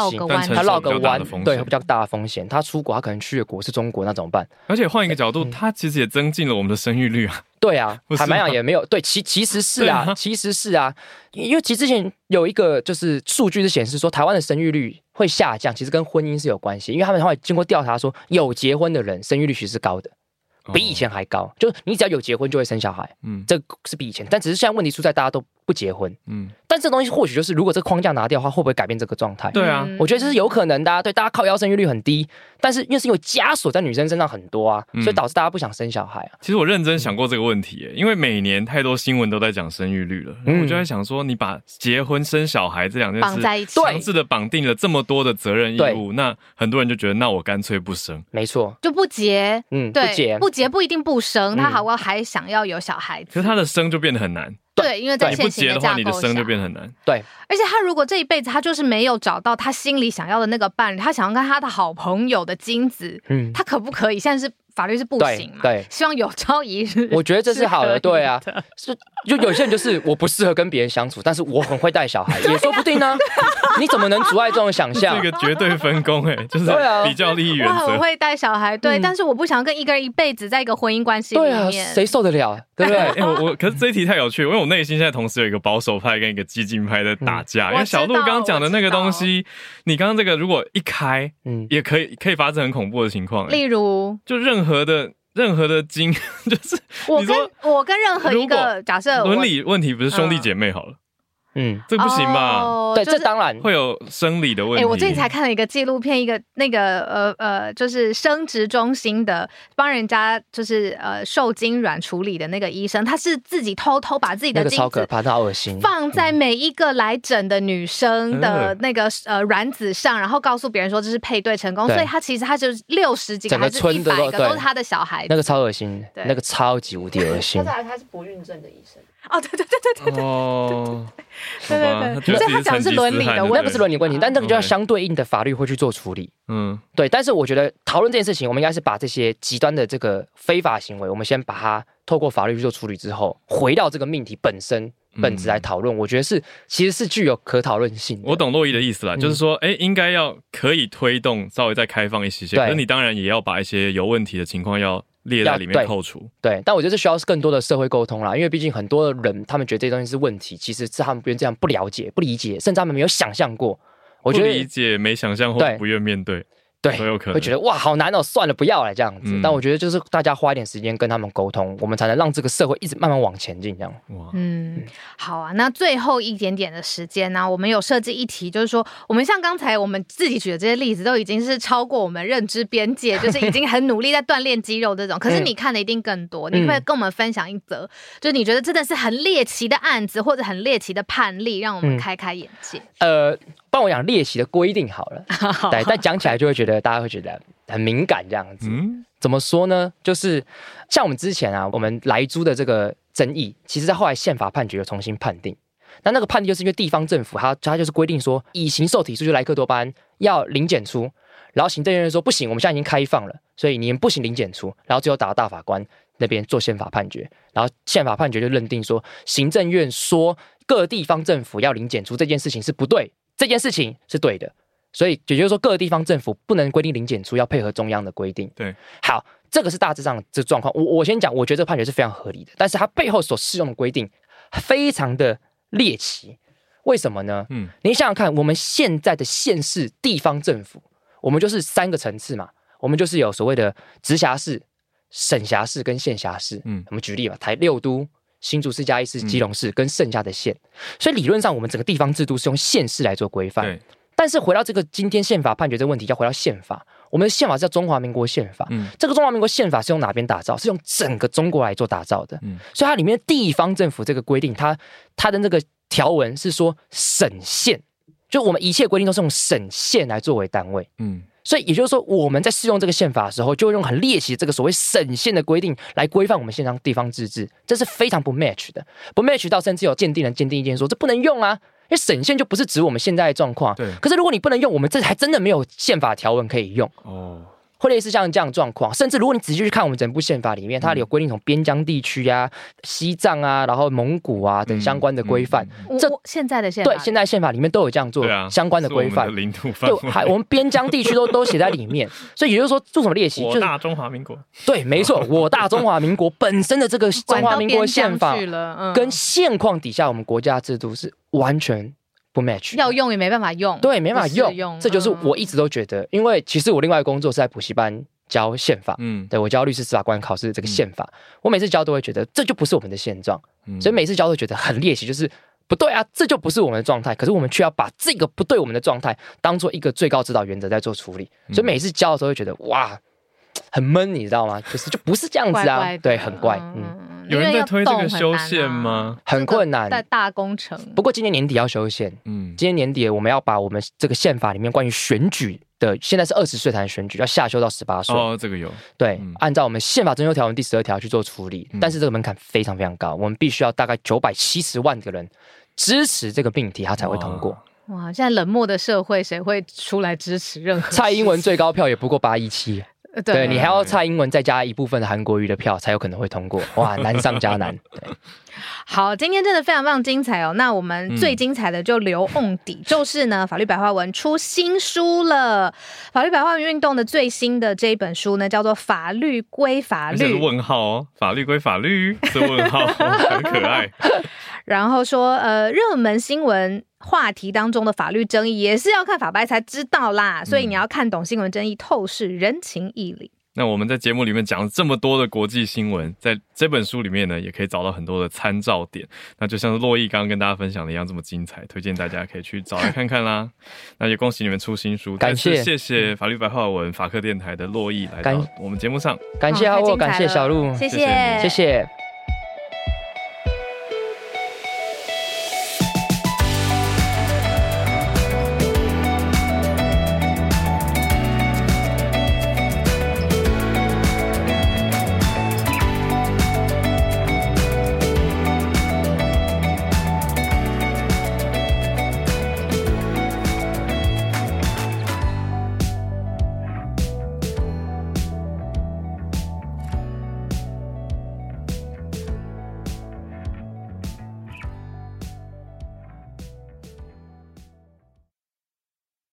Speaker 3: 他绕个弯，对，比较大的风险。他出国，他可能去的国是中国，那怎么办？
Speaker 1: 而且换一个角度，他其实也增进了我们的生育率啊。
Speaker 3: 对啊，坦白讲也没有对，其其实是啊，其实是啊，因为其实之前有一个就是数据是显示说，台湾的生育率会下降，其实跟婚姻是有关系，因为他们后来经过调查说，有结婚的人生育率其实是高的。比以前还高，就是你只要有结婚就会生小孩，嗯，这是比以前，但只是现在问题出在大家都不结婚，嗯，但这东西或许就是如果这框架拿掉的话，会不会改变这个状态？
Speaker 1: 对啊，
Speaker 3: 我觉得这是有可能的，啊对，大家靠腰生育率很低，但是因为是因为枷锁在女生身上很多啊，所以导致大家不想生小孩啊。
Speaker 1: 其实我认真想过这个问题，因为每年太多新闻都在讲生育率了，我就在想说，你把结婚生小孩这两件事在一起。强制的绑定了这么多的责任义务，那很多人就觉得，那我干脆不生，
Speaker 3: 没错，
Speaker 2: 就不结，嗯，
Speaker 3: 不结，
Speaker 2: 不结不一定不生。他好不好还想要有小孩子，
Speaker 1: 可是他的生就变得很难。
Speaker 2: 对，因为在现行
Speaker 1: 的
Speaker 2: 话，
Speaker 1: 你的生就变很难。
Speaker 3: 对，
Speaker 2: 而且他如果这一辈子他就是没有找到他心里想要的那个伴侣，他想要跟他的好朋友的精子，嗯，他可不可以？现在是。法律是不行嘛？
Speaker 3: 对，
Speaker 2: 希望有朝一日，
Speaker 3: 我觉得这是好的。对啊，是就有些人就是我不适合跟别人相处，但是我很会带小孩，也说不定呢。你怎么能阻碍这种想象？
Speaker 1: 这个绝对分工哎，就是比较利益原则。
Speaker 2: 我很会带小孩，对，但是我不想跟一个人一辈子在一个婚姻关系里面，
Speaker 3: 谁受得了？对不对？
Speaker 1: 我我可是这一题太有趣，因为我内心现在同时有一个保守派跟一个激进派在打架。因为小鹿刚刚讲的那个东西，你刚刚这个如果一开，嗯，也可以可以发生很恐怖的情况。
Speaker 2: 例如，
Speaker 1: 就任何的。任何的经 就是
Speaker 2: 我跟我跟任何一个假设
Speaker 1: 伦理问题不是兄弟姐妹好了。嗯，这不行吧？
Speaker 3: 对，这当然
Speaker 1: 会有生理的问题。
Speaker 2: 哎，我最近才看了一个纪录片，一个那个呃呃，就是生殖中心的帮人家就是呃受精卵处理的那个医生，他是自己偷偷把自己的精子
Speaker 3: 超可怕，好恶心，
Speaker 2: 放在每一个来诊的女生的那个呃卵子上，然后告诉别人说这是配对成功，所以他其实他就六十几个还是一百个都是他的小孩，
Speaker 3: 那个超恶心，那个超级无敌恶心。
Speaker 2: 他他是不孕症的医生。哦，对对对对对对哦，对对对，所以他讲的是伦理的，
Speaker 3: 那不是伦理问题，但这个就要相对应的法律会去做处理。嗯，对。但是我觉得讨论这件事情，我们应该是把这些极端的这个非法行为，我们先把它透过法律去做处理之后，回到这个命题本身本质来讨论。我觉得是其实是具有可讨论性。
Speaker 1: 我懂洛伊的意思了，就是说，哎，应该要可以推动稍微再开放一些些，可是你当然也要把一些有问题的情况要。列在里面扣除，
Speaker 3: 对，但我觉得需要是更多的社会沟通啦，因为毕竟很多人他们觉得这些东西是问题，其实是他们不愿这样不了解、不理解，甚至他们没有想象过。我觉得
Speaker 1: 理解、没想象或不愿面对。
Speaker 3: 对，
Speaker 1: 都有可能
Speaker 3: 会觉得哇，好难哦，算了，不要了这样子。但我觉得就是大家花一点时间跟他们沟通，我们才能让这个社会一直慢慢往前进。这样哇，
Speaker 2: 嗯，好啊。那最后一点点的时间呢，我们有设计一题，就是说，我们像刚才我们自己举的这些例子，都已经是超过我们认知边界，就是已经很努力在锻炼肌肉这种。可是你看的一定更多，你会跟我们分享一则，就是你觉得真的是很猎奇的案子，或者很猎奇的判例，让我们开开眼界。呃。
Speaker 3: 帮我讲猎奇的规定好了，对，但讲起来就会觉得大家会觉得很敏感这样子。怎么说呢？就是像我们之前啊，我们来租的这个争议，其实在后来宪法判决又重新判定。那那个判定就是因为地方政府它它就是规定说，乙型受体数就莱克多巴胺要零检出，然后行政院说不行，我们现在已经开放了，所以你们不行零检出，然后最后打到大法官那边做宪法判决，然后宪法判决就认定说，行政院说各地方政府要零检出这件事情是不对。这件事情是对的，所以也就是说，各个地方政府不能规定零检出，要配合中央的规定。
Speaker 1: 对，
Speaker 3: 好，这个是大致上这状况。我我先讲，我觉得这个判决是非常合理的，但是它背后所适用的规定非常的猎奇。为什么呢？嗯，你想想看，我们现在的县市地方政府，我们就是三个层次嘛，我们就是有所谓的直辖市、省辖市跟县辖市。嗯，我们举例吧，台六都、新竹市、加一市、基隆市跟剩下的县，所以理论上我们整个地方制度是用县市来做规范。但是回到这个今天宪法判决这个问题，要回到宪法。我们的宪法是叫中华民国宪法。嗯，这个中华民国宪法是用哪边打造？是用整个中国来做打造的。嗯，所以它里面地方政府这个规定，它它的那个条文是说省县，就我们一切规定都是用省县来作为单位。嗯，所以也就是说，我们在适用这个宪法的时候，就用很猎奇这个所谓省县的规定来规范我们现在地方自治，这是非常不 match 的。不 match 到甚至有鉴定人鉴定意见说这不能用啊。因为省县就不是指我们现在的状况，
Speaker 1: 对。
Speaker 3: 可是如果你不能用，我们这还真的没有宪法条文可以用哦。会类似像这样状况，甚至如果你仔细去看我们整部宪法里面，它有规定从边疆地区啊、西藏啊、然后蒙古啊等相关的规范。
Speaker 2: 这现在的宪法
Speaker 3: 对现在宪法里面都有这样做相关的规范。
Speaker 1: 领土范围，
Speaker 3: 还我们边疆地区都都写在里面。所以也就是说，做什么练习？
Speaker 1: 我大中华民国。
Speaker 3: 对，没错，我大中华民国本身的这个中华民国宪法，跟现况底下我们国家制度是完全。不 match，
Speaker 2: 要用也没办法用，
Speaker 3: 对，没办法用，这就是我一直都觉得，因为其实我另外工作是在补习班教宪法，嗯，对我教律师司法官考试这个宪法，我每次教都会觉得这就不是我们的现状，所以每次教都觉得很猎奇，就是不对啊，这就不是我们的状态，可是我们却要把这个不对我们的状态当做一个最高指导原则在做处理，所以每次教的时候会觉得哇，很闷，你知道吗？就是就不是这样子啊，对，很怪，嗯。
Speaker 1: 有人在推这个修宪吗？
Speaker 3: 很困难，
Speaker 2: 在大工程。
Speaker 3: 不过今年年底要修宪，嗯，今年年底我们要把我们这个宪法里面关于选举的，现在是二十岁才能选举，要下修到十八岁。
Speaker 1: 哦，这个有。
Speaker 3: 对，按照我们宪法征修条文第十二条去做处理，但是这个门槛非常非常高，我们必须要大概九百七十万个人支持这个命题，它才会通过。
Speaker 2: 哇，现在冷漠的社会，谁会出来支持任何？
Speaker 3: 蔡英文最高票也不过八一七。对你还要蔡英文再加一部分的韩国瑜的票，才有可能会通过。哇，难上加难。对，
Speaker 2: 好，今天真的非常非常精彩哦。那我们最精彩的就留瓮底，就是呢，法律白话文出新书了。法律白话文运动的最新的这一本书呢，叫做《法律归法律》。
Speaker 1: 问号哦，法律归法律是问号，很可爱。
Speaker 2: 然后说，呃，热门新闻。话题当中的法律争议也是要看法白才知道啦，所以你要看懂新闻争议，透视人情义理。
Speaker 1: 那我们在节目里面讲了这么多的国际新闻，在这本书里面呢，也可以找到很多的参照点。那就像是洛毅刚刚跟大家分享的一样，这么精彩，推荐大家可以去找来看看啦。那也恭喜你们出新书，
Speaker 3: 感谢
Speaker 1: 谢谢法律白话文法科电台的洛毅来到我们节目上，
Speaker 3: 感谢阿沃，感谢小鹿，
Speaker 2: 谢谢
Speaker 3: 谢谢。